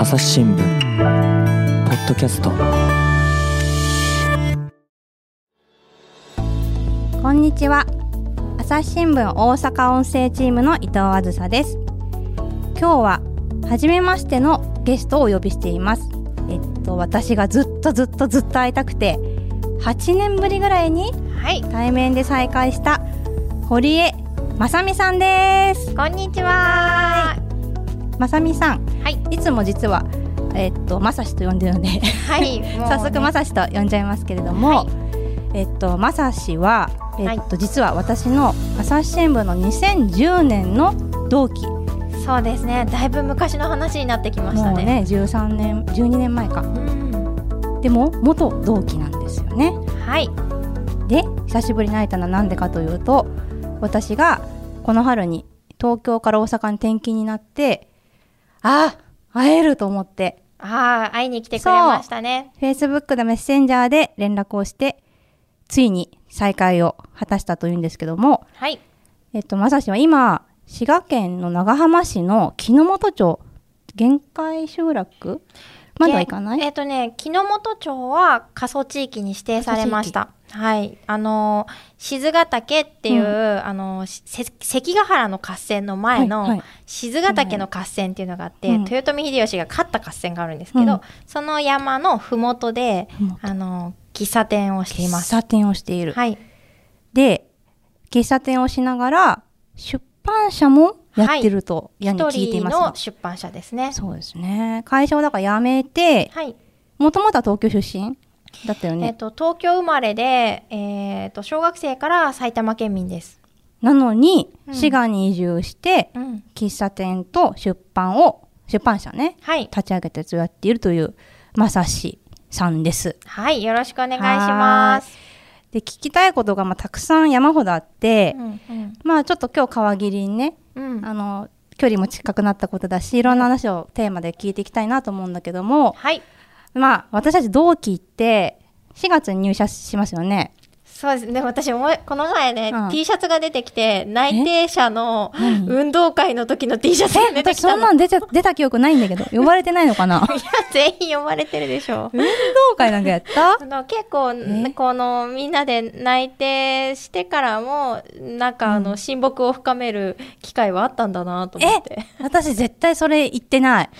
朝日新聞ポッドキャスト。こんにちは。朝日新聞大阪音声チームの伊藤あずさです。今日は初めましてのゲストをお呼びしています。えっと私がずっとずっとずっと会いたくて8年ぶりぐらいにはい、対面で再会した堀江まさみさんです。こんにちは。まさみさんはい、いつも実はえっとまさしと呼んでるのではい、ね。早速まさしと呼んじゃいますけれども、はい。えっとまさしはえっと、実は私の朝日新聞の2010年の同期。もそうですね。だいぶ昔の話になってきましたね。うね13年12年前か。うん、でも元同期なんですよね。はい、で久しぶりに会えたのは何でかというと私がこの春に東京から大阪に転勤になってああ会えると思って。ああ、会いに来てくれましたね。Facebook のメッセンジャーで連絡をしてついに再会を果たしたというんですけども。はい、えっと、まさしは今、滋賀県の長浜市の木之本町、限界集落？まだ行かない？えっ、とね、木之本町は過疎地域に指定されました。はい、あのー静ヶ岳っていう、うあの関ヶ原の合戦の前の、はいはい静ヶ岳の合戦っていうのがあって、うん豊臣秀吉が勝った合戦があるんですけど、うんその山のふもとで、麓あのー喫茶店をしています。喫茶店をしている。はい、で、喫茶店をしながら、出版社もやってると、やに一聞いてい人ますがの出版社ですね。そうですね。会社をだから辞めて、はい。もともとは東京出身だったよえっ、ね。と東京生まれで、えっ、と小学生から埼玉県民です。なのに、うん滋賀に移住して、うん。喫茶店と出版を、出版社ね、はい。立ち上げたやっているという、まさしさんです。はい。よろしくお願いします。で聞きたいことがまあたくさん山ほどあって、うんうんまあちょっと今日皮切りにねうん。あの距離も近くなったことだしいろんな話をテーマで聞いていきたいなと思うんだけどもはい。まあ私たち同期って4月に入社しますよね。そうです。ね。私もこの前ね、うん。T シャツが出てきて、内定者の何？運動会の時の T シャツが出て私きたの。そんなん出て 出た記憶ないんだけど呼ばれてないのかな？いや、全員呼ばれてるでしょ。運動会なんかやった？あの結構え？このみんなで内定してからもなんかあの親睦を深める機会はあったんだなと思って。私絶対それ言ってない。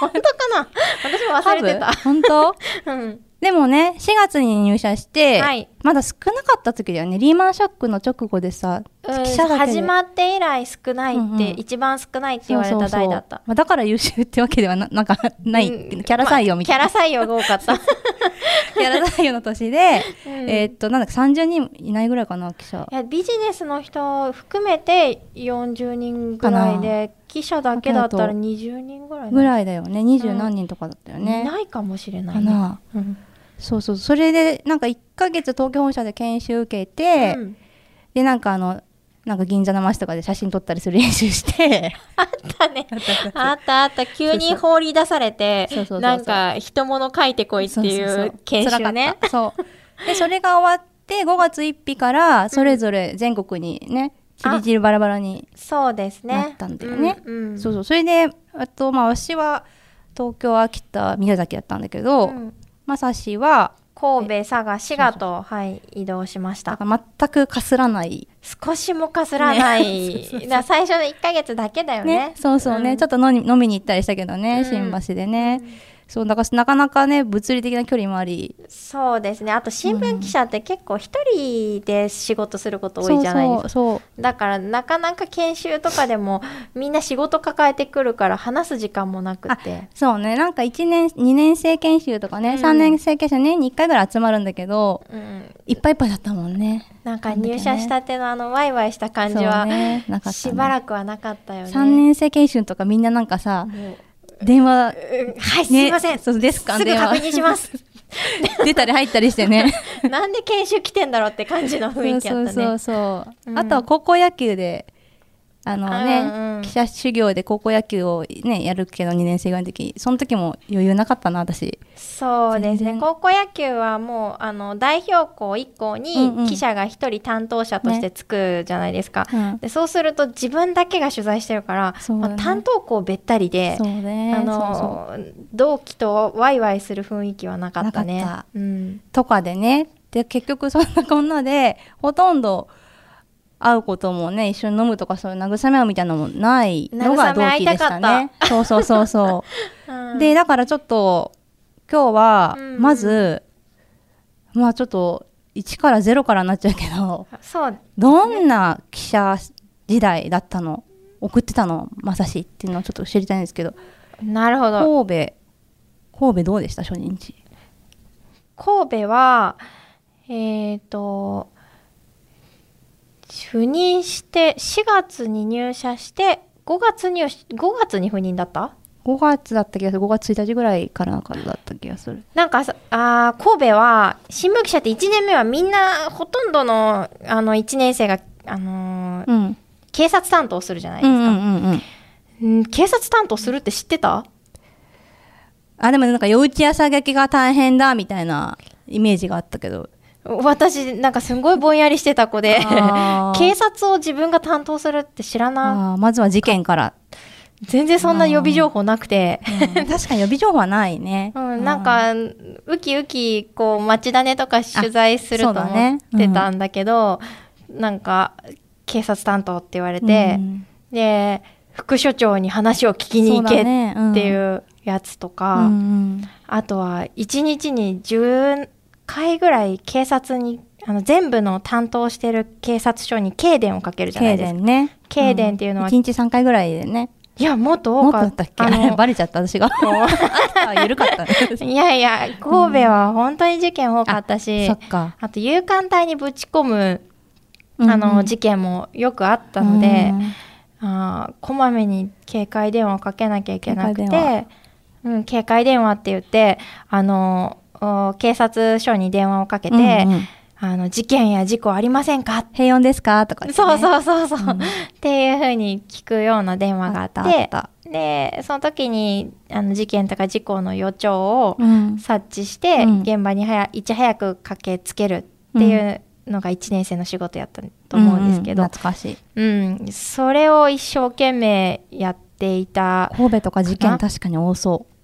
本当かな？私も忘れてた。本当？うん。でもね4月に入社して、はいまだ少なかった時だよね。リーマンショックの直後でさうん記者だ始まって以来少ないって、うんうん。一番少ないって言われた代だった。まあ、だから優秀ってわけではな なんかない、うん。キャラ採用みたいな、まあキャラ採用が多かった、キャラ採用の年で、うん。えーっとなんだっけ30人いないぐらいかな記者。いやビジネスの人含めて40人ぐらいで記者だけだったら20人ぐらいぐいらいだよね。二十何人とかだったよね、ないかもしれないね。かな。うんそうそうそれでなんか1ヶ月東京本社で研修受けて、うん。でなんかあのなんか銀座の街とかで写真撮ったりする練習して。あったね。あったあった。急に放り出されてなんか、人物書いてこいっていそう研修ね。そうでそれが終わって5月1日からそれぞれ全国にねちりちりバラバラにそうですね。なったんだよね。うんうん。そうそう。それであとまあ私は東京秋田宮崎だったんだけど、うんまさしは神戸、佐賀、滋賀と、はい、移動しました。全くかすらない。少しもかすらない。ね。だ最初の1ヶ月だけだよね。ね。そうそうね、うん。ちょっと飲み飲みに行ったりしたけどね、うん。新橋でね、そうだからなかなかね物理的な距離もあり。そうですね。あと新聞記者って結構一人で仕事すること多いじゃないですか。そうだからなかなか研修とかでもみんな仕事抱えてくるから話す時間もなくて。そうね。なんか1年2年生研修とかね、うん。3年生研修年に1回ぐらい集まるんだけどうん、いっぱいいっぱいだったもんね。なんか入社したてのあのワイワイした感じは、ね。ね。しばらくはなかったよね。3年生研修とかみんななんかさもう電話うんはい、すいません。そうですか？すぐ確認します。出たり入ったりしてね なんで研修来てんだろうって感じの雰囲気あったね。そうそうそうそう、うんあとは高校野球であのね、うんうん。記者修行で高校野球をねやるけど2年生ぐらいの時その時も余裕なかったな私。そうですね。高校野球はもうあの代表校1校に記者が1人担当者としてつくじゃないですか、うん。でそうすると自分だけが取材してるから、ね。まあ担当校べったりでね。あの同期とワイワイする雰囲気はなかったね。なかった。うん、とかでね。で結局そんなこんなでほとんど会うこともね一緒に飲むとかそういう慰め合うみたいなのもないのが同期でしたね。そうそうそうそう。う ん でだからちょっと今日はうん。うんまず、まあちょっと1から0からになっちゃうけどそう。どんな記者時代だったの？送ってたの？まさしっていうのをちょっと知りたいんですけど。なるほど。神戸神戸どうでした？初任地。神戸はえっ、と赴任して4月に入社して5月入5月に赴任だった？5月だった気がする。5月1日ぐらいからかだった気がする。なんかさあー神戸は新聞記者って1年目はみんなほとんどのあの1年生が、あのーうん。警察担当するじゃないですか、うんうんうんうん。うん警察担当するって知ってた？あでもなんか夜打ち朝劇が大変だみたいなイメージがあったけど私なんかすごいぼんやりしてた子で 警察を自分が担当するって知らなまずは事件から、全然そんな予備情報なくて、うん。確かに予備情報はないね、うん、なんかウキウキこう町種とか取材すると思ってたんだけど、なんか警察担当って言われて、うん。で副所長に話を聞きに行けっていうやつとか、うんうん。あとは1日に10回ぐらい警察にあの全部の担当してる警察署に警電をかけるじゃない経ですか。電ね。経電っていうのは1日3回ぐらいでね。いやもっと多かった。たっけ？あバレちゃった私が。あ緩かった。ね いやいや神戸は本当に事件多かったし、そっか。あと勇敢隊にぶち込むあうんうん。の事件もよくあったので、あーこまめに警戒電話をかけなきゃいけなく警戒電て、うん、警戒電話って言ってあのお警察署に電話をかけて、うんうん。あの事件や事故ありませんか？平穏ですか？とか、ね、そうそうそうそう、うん。っていうふうに聞くような電話があってでその時にあの事件とか事故の予兆をうん。察知して、うん。現場に早いち早く駆けつけるっていうのが1年生の仕事やったと思うんですけど、う懐かしい。うん。それを一生懸命やっていた、神戸とか事件確かに多そう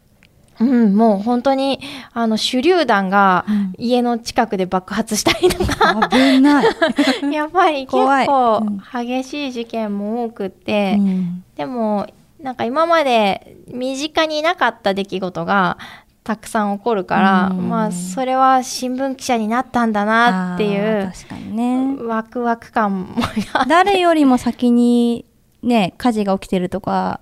ん、もう本当にあの手榴弾がうん。家の近くで爆発したりとか、う危ない、やっぱり結構うん激しい事件も多くって、うん。でもなんか今まで身近になかった出来事がたくさん起こるから、うん。まあそれは新聞記者になったんだなっていう確かにね。ワクワク感も誰よりも先にね火事が起きてるとか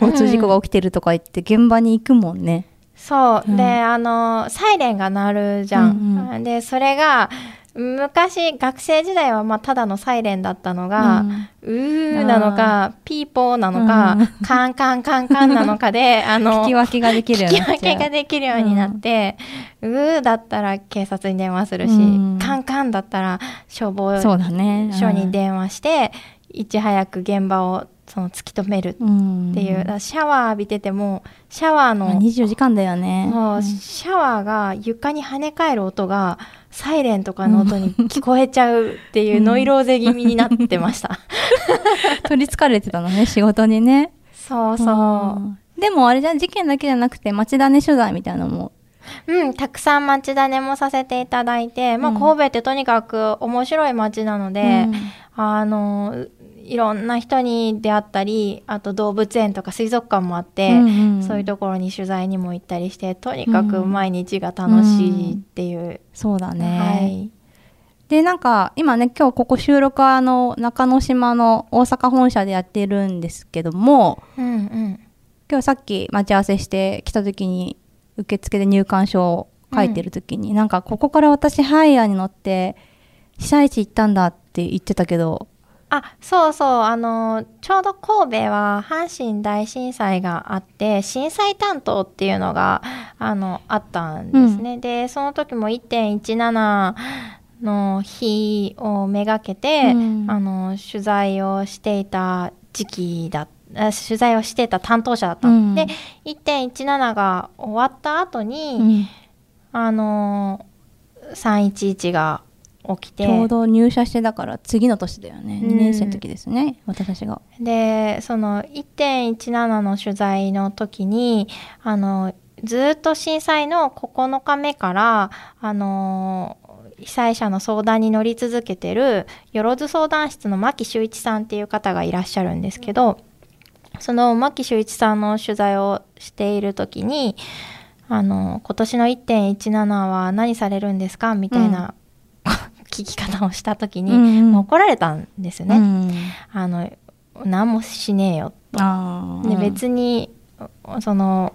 交通事故が起きてるとか言って現場に行くもんね、そう、うん。であのサイレンが鳴るじゃん、うんでそれが昔学生時代はまあただのサイレンだったのが、うーなのかピーポーなのか、うん。カンカンカンカンなのかで あの聞き分けができるようになっちゃう分けができるようになって、うーだったら警察に電話するし、うん。カンカンだったら消防署に電話して、いち早く現場をその突き止めるっうん。ていう、だからシャワー浴びててもシャワーまあの、24時間だよね。シャワーが床に跳ね返る音がサイレンとかの音に聞こえちゃうっていうノイローゼ気味になってました。取りつかれてたのね仕事にね。そうそう。ん。でもあれじゃん事件だけじゃなくて町種取材みたいなのも。うん、たくさん町種もさせていただいて、まあ、うん。神戸ってとにかく面白い町なので、うん。あのいろんな人に出会ったりあと動物園とか水族館もあって、うんうんそういうところに取材にも行ったりしてとにかく毎日が楽しいっていう、そうだね、はい、でなんか今ね今日ここ収録はあの中之島の大阪本社でやってるんですけどもうんうん。今日さっき待ち合わせして来た時に受付で入館証を書いてる時に、なんかここから私ハイヤーに乗って被災地行ったんだって言ってたけどあそうそう。あのちょうど神戸は阪神大震災があって震災担当っていうのがあのあったんですね、でその時も1.17の日をめがけて、うん。あの取材をしていた時期だあ取材をしてた担当者だった。の、うん。で1.17が終わった後に、うん。あのー311が起きて。ちょうど入社してだから次の年だよね、うん。2年生の時ですね。私が。でその1.17の取材の時にあのずっと震災の9日目からあの被災者の相談に乗り続けてるよろず相談室の牧修一さんっていう方がいらっしゃるんですけどその牧修一さんの取材をしている時にあの今年の1.17は何されるんですか？みたいな、聞き方をした時に、うんもう怒られたんですよね。うん。あの何もしねえよあー。で別にその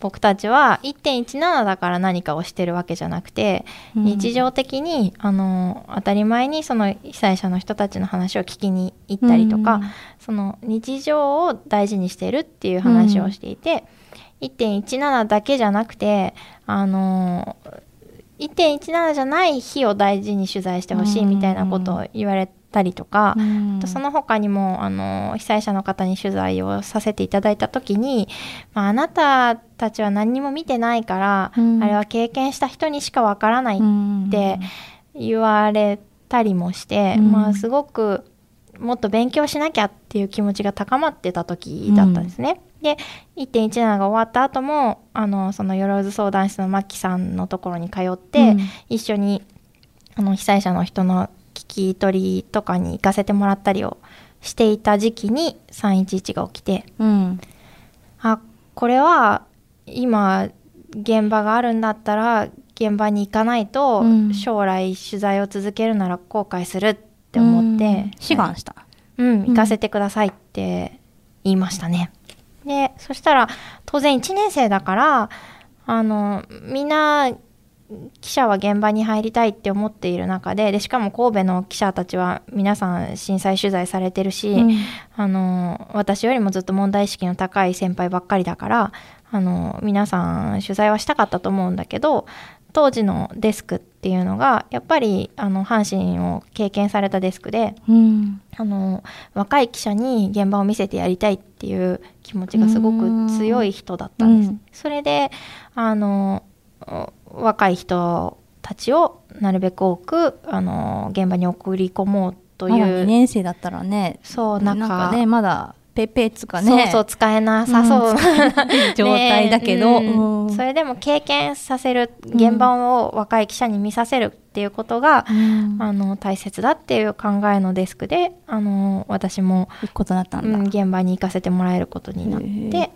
僕たちは1.17だから何かをしてるわけじゃなくて、うん。日常的にあの当たり前にその被災者の人たちの話を聞きに行ったりとか、うんその日常を大事にしてるっていう話をしていて、1.17だけじゃなくてあの1.17じゃない日を大事に取材してほしいみたいなことを言われたりとか、うん。その他にもあの被災者の方に取材をさせていただいた時に、まあ、あなたたちは何にも見てないから、うん。あれは経験した人にしかわからないって言われたりもして、うん。まあ、すごくもっと勉強しなきゃっていう気持ちが高まってた時だったんですね。で1.17が終わった後もあのそのよろず相談室のマッキさんのところに通って、うん。一緒にあの被災者の人の聞き取りとかに行かせてもらったりをしていた時期に311が起きて。うん。あこれは今現場があるんだったら現場に行かないと、うん。将来取材を続けるなら後悔するって思って、うん。志願した、うん、行かせてくださいって言いましたね。で、そしたら、当然1年生だから、あの、みんな、記者は現場に入りたいって思っている中で、で、しかも神戸の記者たちは皆さん震災取材されてるし、うん。あの、私よりもずっと問題意識の高い先輩ばっかりだから、あの、皆さん取材はしたかったと思うんだけど、当時のデスクっていうのが、やっぱり、あの、阪神を経験されたデスクで、うんあの若い記者に現場を見せてやりたいっていう気持ちがすごく強い人だったんです。うんそれであのお若い人たちをなるべく多くあの現場に送り込もうとまだ2いう、年生だったらねそうななんかねまだペッペーつかね。そうそう使えなさそう、状態だけど、ねうん。うん。それでも経験させる現場を若い記者に見させるっていうことが、うん。あの大切だっていう考えのデスクであの私も行くことになったんだ、うん、現場に行かせてもらえることになって、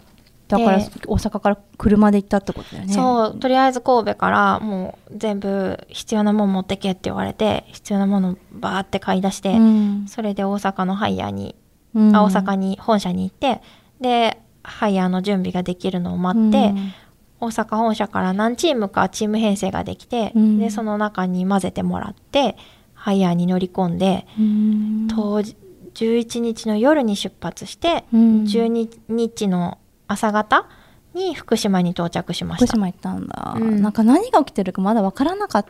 だからで大阪から車で行ったってことだよね。そうとりあえず神戸からもう全部必要なもん持ってけって言われて必要なものバーって買い出して、うん。それで大阪のハイヤーに、うん。あ大阪に本社に行ってでハイヤーの準備ができるのを待って、うん。大阪本社から何チームかチーム編成ができて、うん。でその中に混ぜてもらってハイヤーに乗り込んで、うん。当時11日の夜に出発して、うん。12日の朝方に福島に到着しました。福島行ったんだ、うん。なんか何が起きてるかまだ分からなかっ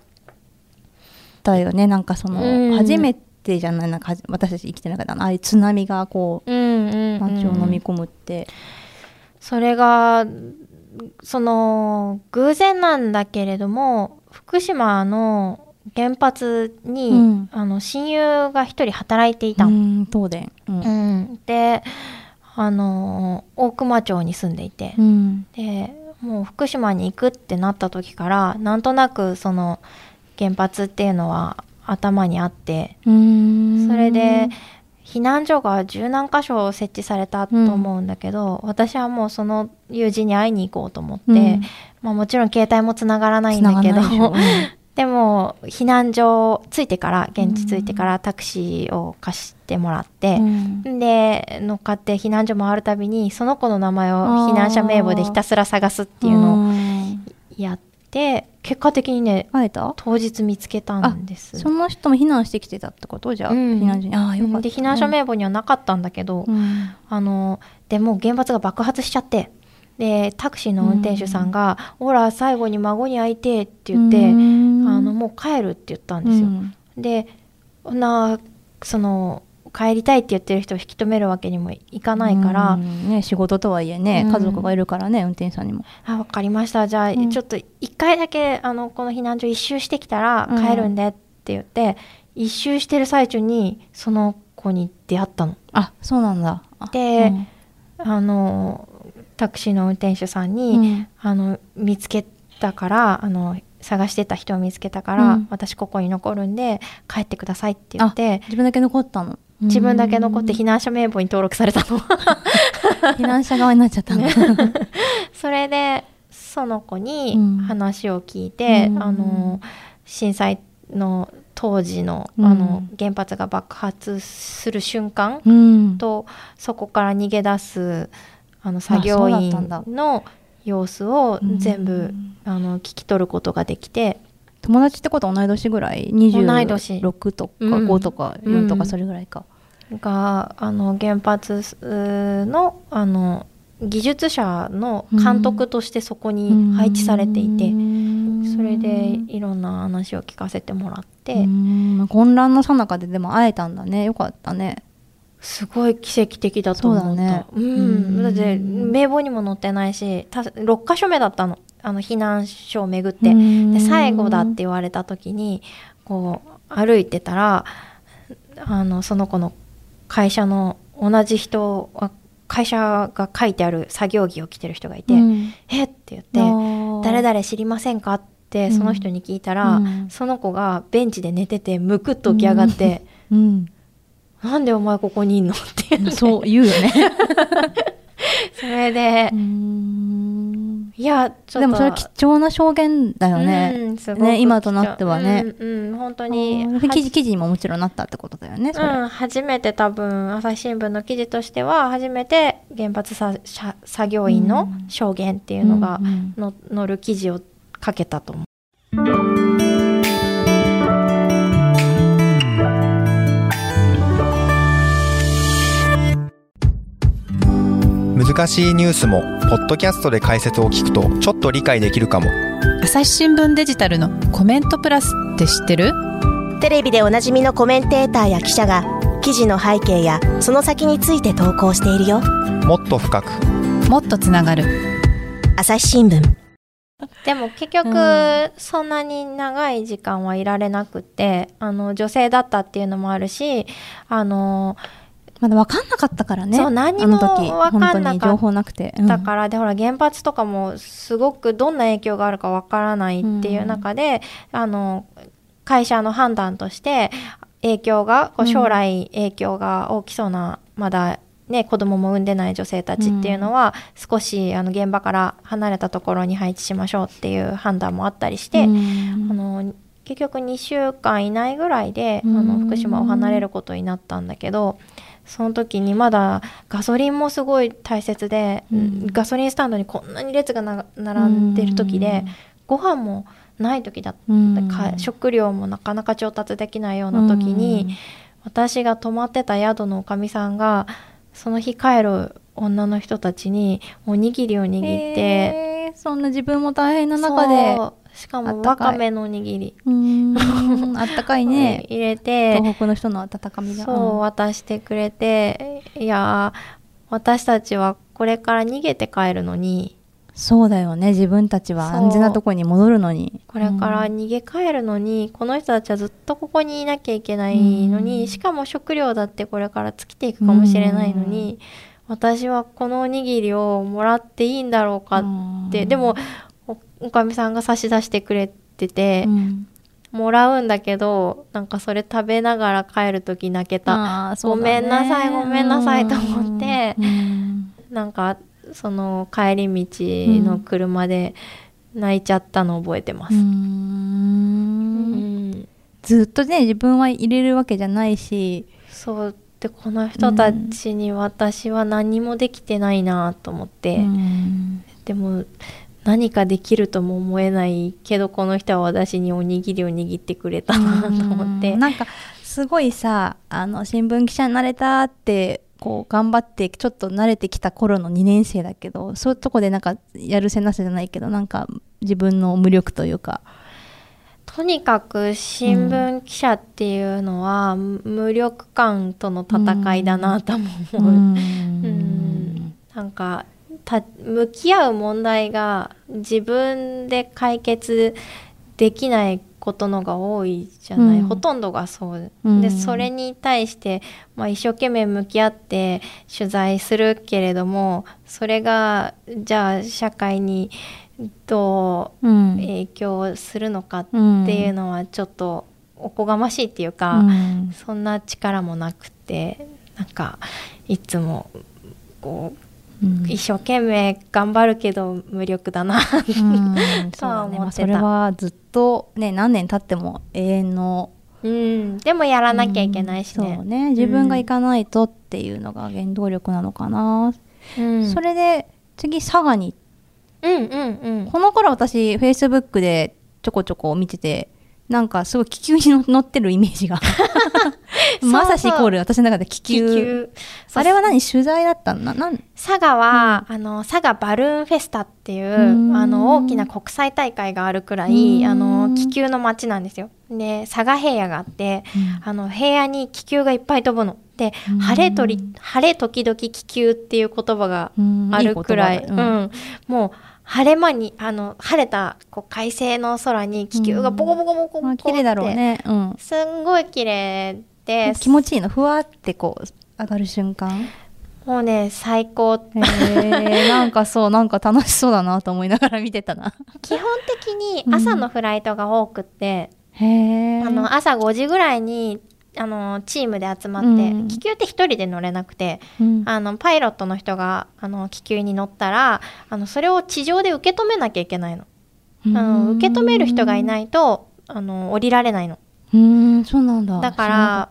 たよね。なんかその、うん。初めてじゃないなんか私たち生きてなかったああいう津波がこううんうんうん。街を飲み込むって、それがその偶然なんだけれども福島の原発に、うん。あの親友が一人働いていたうの、ん東電。うん。うん。であの大熊町に住んでいて、うん。でもう福島に行くってなった時からなんとなくその原発っていうのは頭にあってうん。それで避難所が十何箇所設置されたと思うんだけど、私はもうその友人に会いに行こうと思って、うん。まあ、もちろん携帯もつながらないんだけど でも避難所着いてから現地着いてからタクシーを貸してもらってう、ん。で乗っかって避難所回るたびにその子の名前を避難者名簿でひたすら探すっていうのをうん。やって結果的にね会えた？当日見つけたんです。その人も避難してきてたってこと？じゃあ、うん。避難所に。ああよかった。で避難所名簿にはなかったんだけど、うん。あのでもう原発が爆発しちゃってでタクシーの運転手さんが「ほら最後に孫に会いてえ」って言って、うん。あのもう帰るって言ったんですよ。うん。でなその帰りたいって言ってる人を引き止めるわけにもいかないから、うんね、仕事とはいえね、うん。家族がいるからね運転手さんにも。あ分かりました。じゃあ、うん。ちょっと一回だけあのこの避難所一周してきたらうん。帰るんでって言って、一周してる最中にその子に出会ったの。あそうなんだ。あでうん。あのタクシーの運転手さんに、うん。あの見つけたからあの探してた人を見つけたから、うん。私ここに残るんで帰ってくださいって言って。自分だけ残ったの自分だけ残ってうん避難者名簿に登録されたの。避難者側になっちゃったんだ。それでその子にうん。話を聞いて、うん。あの震災の当時のうん。あの原発が爆発する瞬間うん。とそこから逃げ出すあの作業員の様子を全う部ん。あの聞き取ることができて友達ってことは同い年ぐらい？同い年。26とかうん5とか4とうんかそれぐらいか、があの原発のあの技術者の監督としてそこに配置されていて、それでいろんな話を聞かせてもらって、うん。混乱の最中ででも会えたんだね。よかったね。すごい奇跡的だと思ったそうだねうんうんだって名簿にも載ってないした6箇所目だったのあの避難所を巡って、うん。で最後だって言われた時にこう歩いてたらあのその子の会社の同じ人あ会社が書いてある作業着を着てる人がいて「うん。えっ?」て言って「誰々知りませんか?」ってその人に聞いたら、うん。その子がベンチで寝ててむくっと起き上がってうん「なんでお前ここにいんの?」ってそう言うよね。それで、うんいやでもそれ貴重な証言だよね、うんね今となってはね。うん、うん本当に。うん記事記事にももちろんなったってことだよねうん、初めて多分朝日新聞の記事としては初めて原発さ作業員の証言っていうのがうんうん。の載る記事を書けたと思う。難しいニュースもポッドキャストで解説を聞くとちょっと理解できるかも。朝日新聞デジタルのコメントプラスって知ってる？テレビでおなじみのコメンテーターや記者が記事の背景やその先について投稿しているよ。もっと深く。もっとつながる。朝日新聞。でも結局、うそんなに長い時間はいられなくてあの女性だったっていうのもあるしあのまだ分かんなかったからねそう何にもあの時。分かんなかった本当に情報なくて、うん。だからでほら原発とかもすごくどんな影響があるかわからないっていう中で、あの会社の判断として影響がこううん。将来影響が大きそうなまだね子供も産んでない女性たちっていうのは少しあの現場から離れたところに配置しましょうっていう判断もあったりして、うん。あの結局2週間以内ぐらいで、うん。あの福島を離れることになったんだけどその時にまだガソリンもすごい大切で、うん。ガソリンスタンドにこんなに列がな並んでる時で、ご飯もない時だった、うん。か食料もなかなか調達できないような時に、私が泊まってた宿のおかみさんがその日帰る女の人たちにおにぎりを握って。そんな自分も大変な中でしかもわかめのおにぎり。あったかいね。入れて。東北の人の温かみが。そう渡してくれて。いやー私たちはこれから逃げて帰るのに。そうだよね。自分たちは安全なところに戻るのに。これから逃げ帰るのに、この人たちはずっとここにいなきゃいけないのに、うん。しかも食料だってこれから尽きていくかもしれないのに、私はこのおにぎりをもらっていいんだろうかって、でもおおかみさんが差し出してくれてて、うん。もらうんだけどなんかそれ食べながら帰る時泣けた。ね。ごめんなさいごめんなさいと思ってうん。なんかその帰り道の車で泣いちゃったの覚えてます。ずっとね自分は入れるわけじゃないし。そう。でこの人たちに私は何もできてないなと思って、うん。でも何かできるとも思えないけどこの人は私におにぎりを握ってくれたなと思って。うんなんかすごいさあの新聞記者になれたってこう頑張ってちょっと慣れてきた頃の2年生だけどそういうとこでなんかやるせなさじゃないけどなんか自分の無力というか。ととにかく新聞記者っていうのは、無力感との戦いだなとも思う。うん。なんかた向き合う問題が自分で解決できないことのが多いじゃない、うん。ほとんどがそう、うん。でそれに対して、まあ、一生懸命向き合って取材するけれどもそれがじゃあ社会にどううん。影響するのかっていうのはちょっとおこがましいっていうか、うん。そんな力もなくてなんかいつもこううん。一生懸命頑張るけど無力だな。うん。とは思ってた。そうだねまあそれはずっとね何年経っても永遠のうん。でもやらなきゃいけないしね。うんそうね。自分が行かないとっていうのが原動力なのかな、うん。それで次佐賀にうんうんうん。この頃私フェイスブックでちょこちょこ見ててなんかすごい気球に乗乗ってるイメージが。まさしイコール私の中で気気球。球あれは何取材だったん佐賀は、あの佐賀バルーンフェスタっていううん。あの大きな国際大会があるくらいうん。あの気球の街なんですよ。で佐賀平野があって、あの平野に気球がいっぱい飛ぶの。でうん。晴れとり晴れ時々気球っていう言葉がうん。あるくらい、うん。もう晴れ間にあの晴れたこう快晴の空に気球がボコボコボコボコって、あ綺麗だろうね、うん、すんごい綺麗で気持ちいいのふわってこう上がる瞬間。もうね最高へーなんかそうなんか楽しそうだなと思いながら見てたな。基本的に朝のフライトが多くって、へえあの朝5時ぐらいにあのチームで集まって、うん。気球って一人で乗れなくてうん。あのパイロットの人があの気球に乗ったらあのそれを地上で受け止めなきゃいけないの。あの受け止める人がいないとあの降りられないの。うん。そうなんだ。だから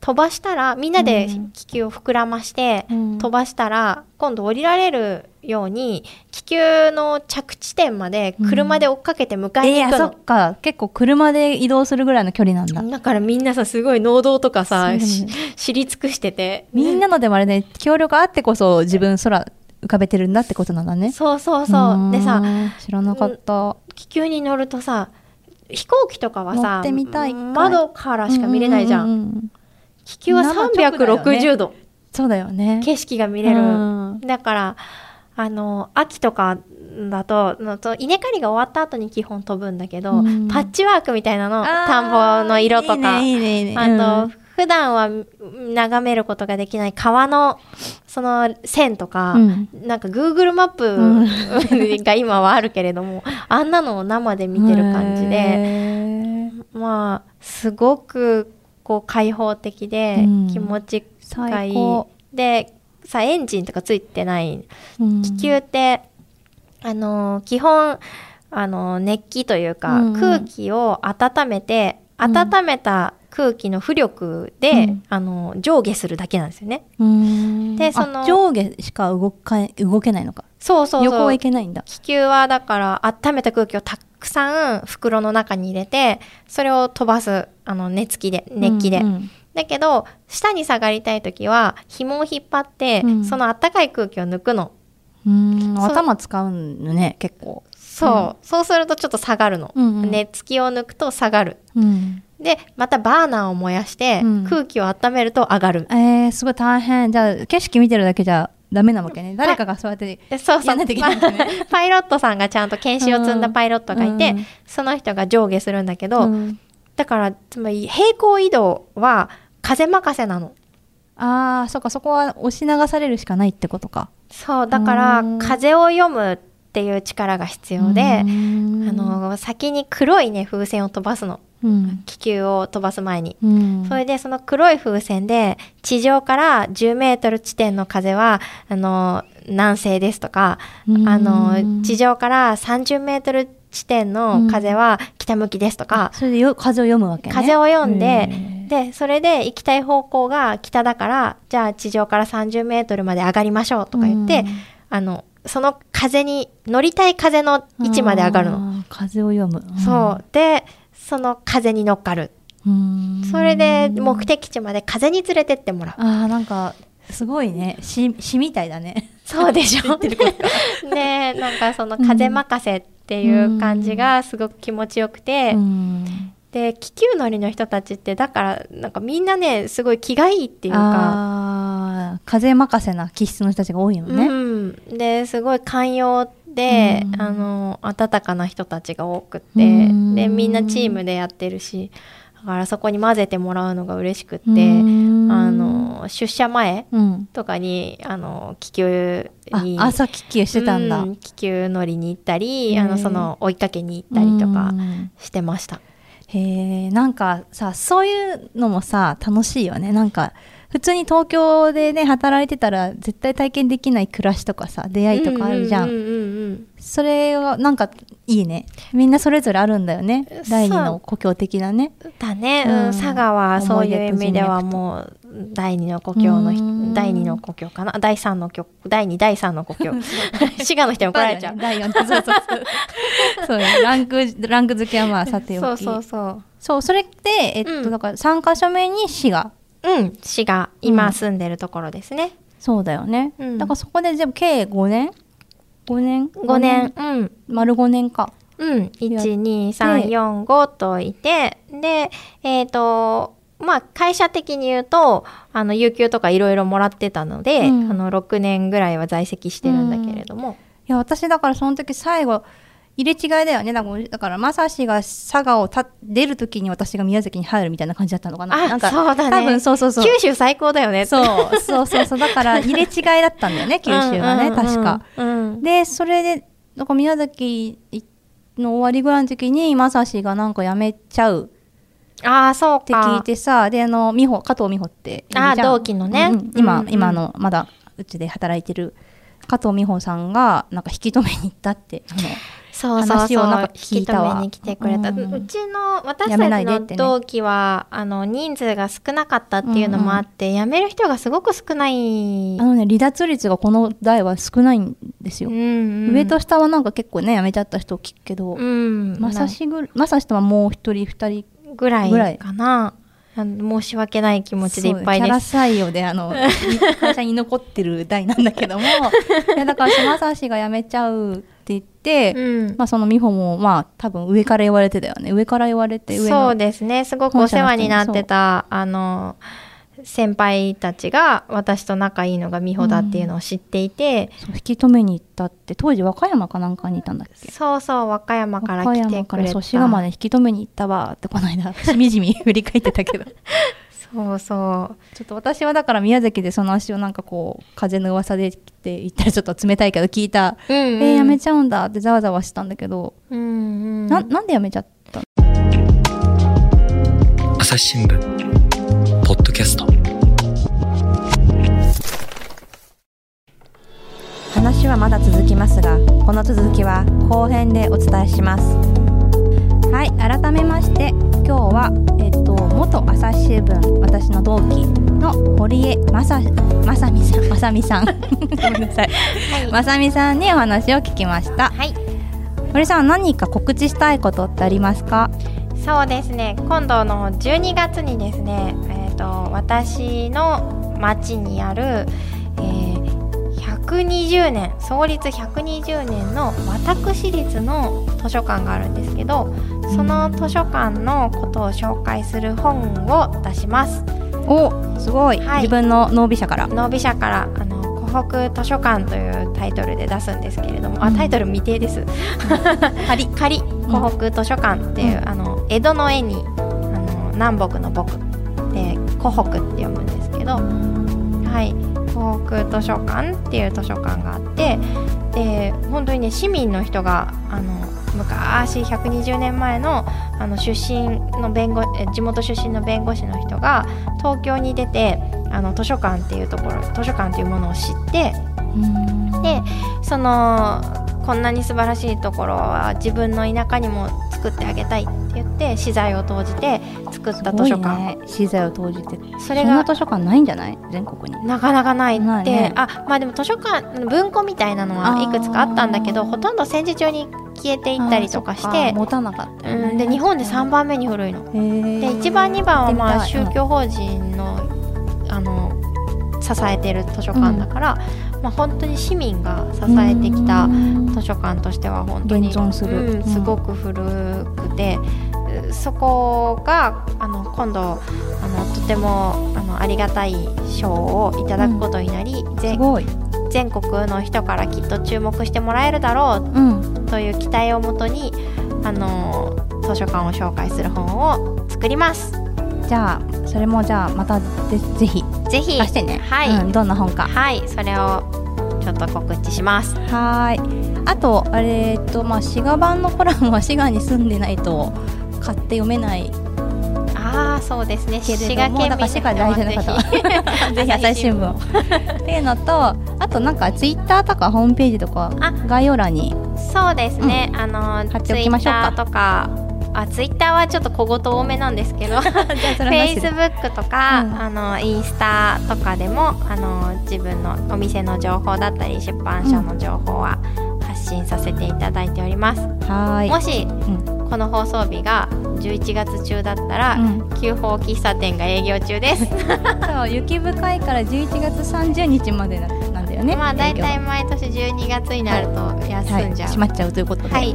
飛ばしたらみんなでうん。気球を膨らまして、うん。飛ばしたら今度降りられるように気球の着地点まで車で追っかけて迎たえに行くの。あそっか。結構車で移動するぐらいの距離なんだ。だからみんなさすごい能動とかさ、ね。し知り尽くしてて。みんなのでもあれね協力あってこそ自分空浮かべてるんだってことなんだね。そうそうそう。でさん知らなかった、気球に乗るとさ飛行機とかは乗さ窓からしか見れないじゃん,、うううん気球は生直だよ360度、そうだよね。景色が見れる、うん。だからあの秋とかだとのと稲刈りが終わった後に基本飛ぶんだけど、うん。パッチワークみたいなの田んぼの色とかいいねいいねあと、普段は眺めることができない川のその線とか、うん。なんか Google マップが今はあるけれども、あんなのを生で見てる感じで、まあすごくこう開放的でうん。気持ちがいい、最高。でさエンジンとかついてない。うん。気球って、あの基本あの熱気というか、うん。うん空気を温めて温めた空気の浮力で、うん。あの上下するだけなんですよね。うん。でそのあ上下しか動か動けないのか。そうそうそう。横はいけないんだ。気球はだから温めた空気をたくさん袋の中に入れてそれを飛ばすあの熱気で熱気で、うん。うんだけど下に下がりたい時は紐を引っ張って、うん。その暖かい空気を抜くの。頭使うのね結構。そう、そうするとちょっと下がるの、うんうん。熱気を抜くと下がる。うん。でまたバーナーを燃やして、うん。空気を温めると上がる。えー、すごい大変。じゃあ景色見てるだけじゃダメなわけね。誰かがそうやってでそうそう。ね。パイロットさんがちゃんと研修を積んだパイロットがいて、うん。その人が上下するんだけど、うん。だからつまり平行移動は風任せなの。あーそっかそこは押し流されるしかないってことか。そうだからうん。風を読むっていう力が必要で、うん。あの先に黒いね風船を飛ばすの。うん気球を飛ばす前に。うん。それでその黒い風船で地上から10メートル地点の風はあの南西ですとか、うん。あの地上から30メートル地点の風は北向きですとか、それでよ風を読むわけね。風を読んへでーでそれで行きたい方向が北だからじゃあ地上から30メートルまで上がりましょうとか言って、うん。あのその風に乗りたい風の位置まで上がるの。風を読む。そう。でその風に乗っかる。うん。それで目的地まで風に連れてってもらう。あーなんかすごいね。詩詩みたいだね。そうでしょ。ねなんかその風任せっっていう感じがすごく気持ちよくて、うん。で気球乗りの人たちってだからなんかみんなねすごい気がいいっていうか。風任せな気質の人たちが多いよね。うん、ですごい寛容で、うん。あの温かな人たちが多くって、うん。でみんなチームでやってるしだからそこに混ぜてもらうのが嬉しくって、うん。あの出社前うん、とかにあの気球あに朝気球してたんだ。うん気球乗りに行ったりあのその追いかけに行ったりとかうん。してました。へえなんかさそういうのもさ楽しいよね。なんか普通に東京でね働いてたら絶対体験できない暮らしとかさ出会いとかあるじゃん,、それがなんかいいね。みんなそれぞれあるんだよね。第二の故郷的なね。だね、ううんん、佐賀はそういう意味では思もう第二の故郷の第二の故郷かな？第三の故第二第三の故郷。滋賀の人に怒られちゃう、第四そうそうそう。そうランクランク付けはまあさておき。そうそうそう。そうそれってえっと、うん。だから3カ所目に滋賀うん滋賀うん今住んでるところですね、そうだよね、うん。だからそこで全部計5年？5年？5年。うん。丸5年か。うん。12345といて。でえっ、とまあ会社的に言うとあの有給とかいろいろもらってたので、うん。あの6年ぐらいは在籍してるんだけれども、いや私だからその時最後入れ違いだよね。だからだからまさしが佐賀をた出る時に私が宮崎に入るみたいな感じだったのかな。あなんかそうだね。多分そうそうそう。九州最高だよねそうそうそうそう。だから入れ違いだったんだよね 九州がね、確か。うん。でそれでなんか宮崎の終わりぐらいの時にまさしがなんか辞めちゃう。ああそうって聞かいてさであの美穂加藤美穂ってあー同期のね。うんうん今、うんうん。今のまだうちで働いてる加藤美穂さんがなんか引き止めに行ったってあのそうそうそう。引き止めに来てくれた、ううんちの私たちの同期は、あの人数が少なかったっていうのもあって、辞める人がすごく少ない、あのね離脱率がこの代は少ないんですよ、うんうん。上と下はなんか結構ね辞めちゃった人聞くけど、うん。まさしぐまさしとはもう一人二人ぐらいいかな。申し訳ない気持ちでいっぱいそうキャラです採用であの 会社に残ってる代なんだけども。いやだからまさしが辞めちゃうって言って、うん。まあ、その美穂もまあ多分上から言われてだよね。上から言われて上のそうですね。すごくお世話になってたあの先輩たちが私と仲いいのが美穂だっていうのを知っていて、そう引き止めに行ったって当時和歌山かなんかにいたんだっけ？そうそう和歌山から和歌来て山からくれたそう滋賀まで引き止めに行ったわってこの間しみじみ振り返ってたけど そうそう。ちょっと私はだから宮崎でその足をなんかこう風の噂でって言ったらちょっと冷たいけど聞いた、うんうん。えー、やめちゃうんだってざわざわしたんだけど、うんうんななんでやめちゃったの？朝日新聞。ポッドキャスト。話はまだ続きますがこの続きは後編でお伝えします。はい改めまして今日は、えっと、元朝日新聞私の同期の堀江まさまさみさんまさみさん。ごめんなさいはいまさみさんにお話を聞きました。はい。堀さん何か告知したいことってありますか？そうですね。今度の12月にですね、えー、と私の町にある、えー120年創立120年の私立の図書館があるんですけどその図書館のことを紹介する本を出します。おすごい、はい。自分の脳美社から。ノービ社からあの湖北図書館というタイトルで出すんですけれども、あタイトル未定です。仮。仮。湖北図書館っていう、あの江戸の絵にあの南北の北で湖北って読むんですけどはい。湖北図書館っていう図書館があってで本当にね市民の人があの昔120年前のあの出身の弁護え地元出身の弁護士の人が東京に出てあの図書館っていうところ図書館というものを知ってでそのこんなに素晴らしいところは自分の田舎にも作ってあげたいって言って資材を投じて作った図書館、ね資材を投じて。それが図書館ないんじゃない？全国に。なかなかないって、ね。あまあでも図書館文庫みたいなのはいくつかあったんだけどほとんど戦時中に消えていったりとかして持たなかったよね、うん、で日本で3番目に古いの。で1番2番はまあ宗教法人のあの支えてる図書館だから、まあ、本当に市民が支えてきた図書館としては本当に現存する。うんすごく古くて、そこがあの今度あのとてもあのありがたい賞をいただくことになり、ぜすごい。全国の人からきっと注目してもらえるだろうん。うという期待をもとにあの図書館を紹介する本を作ります。じゃあそれもじゃあまたぜぜひぜひ出してね。はい、うん、どんな本か。はい、それをちょっと告知します。はーい。あとあれとまあ滋賀版のコラムは滋賀に住んでないと買って読めないああ、そうですね。滋賀県民滋賀大事な方はぜひ朝日新聞を っていうのとあとなんかツイッターとかホームページとかあ概要欄にそうですね。あの貼ってツイッターとか。あツイッターはちょっと小言多めなんですけどフェイスブックとか、うん。あのインスタとかでもあの自分のお店の情報だったり出版社の情報は発信させていただいております、はーい。もし、うこの放送日が11月中だったら、うん。旧宝喫茶店が営業中です。そう雪深いから11月30日までよね。まあ大営業体毎年12月になると休んじゃう。はい、閉まっちゃうということで、はい。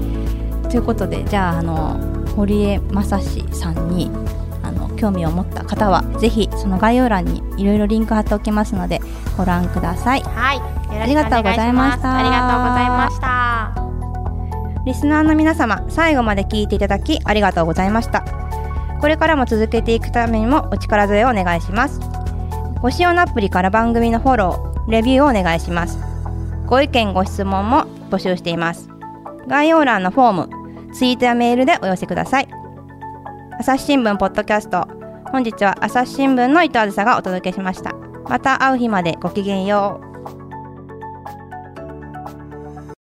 ということでじゃああの堀江正史さんにあの興味を持った方はぜひその概要欄にいろいろリンク貼っておきますのでご覧ください。はい、ありがとうございました。ありがとうございました。リスナーの皆様最後まで聞いていただきありがとうございました。これからも続けていくためにもお力添えをお願いします。ご使用のアプリから番組のフォローレビューをお願いします。ご意見ご質問も募集しています。概要欄のフォームツイートやメールでお寄せください。朝日新聞ポッドキャスト本日は朝日新聞の伊藤あずさがお届けしました。また会う日までごきげんよう。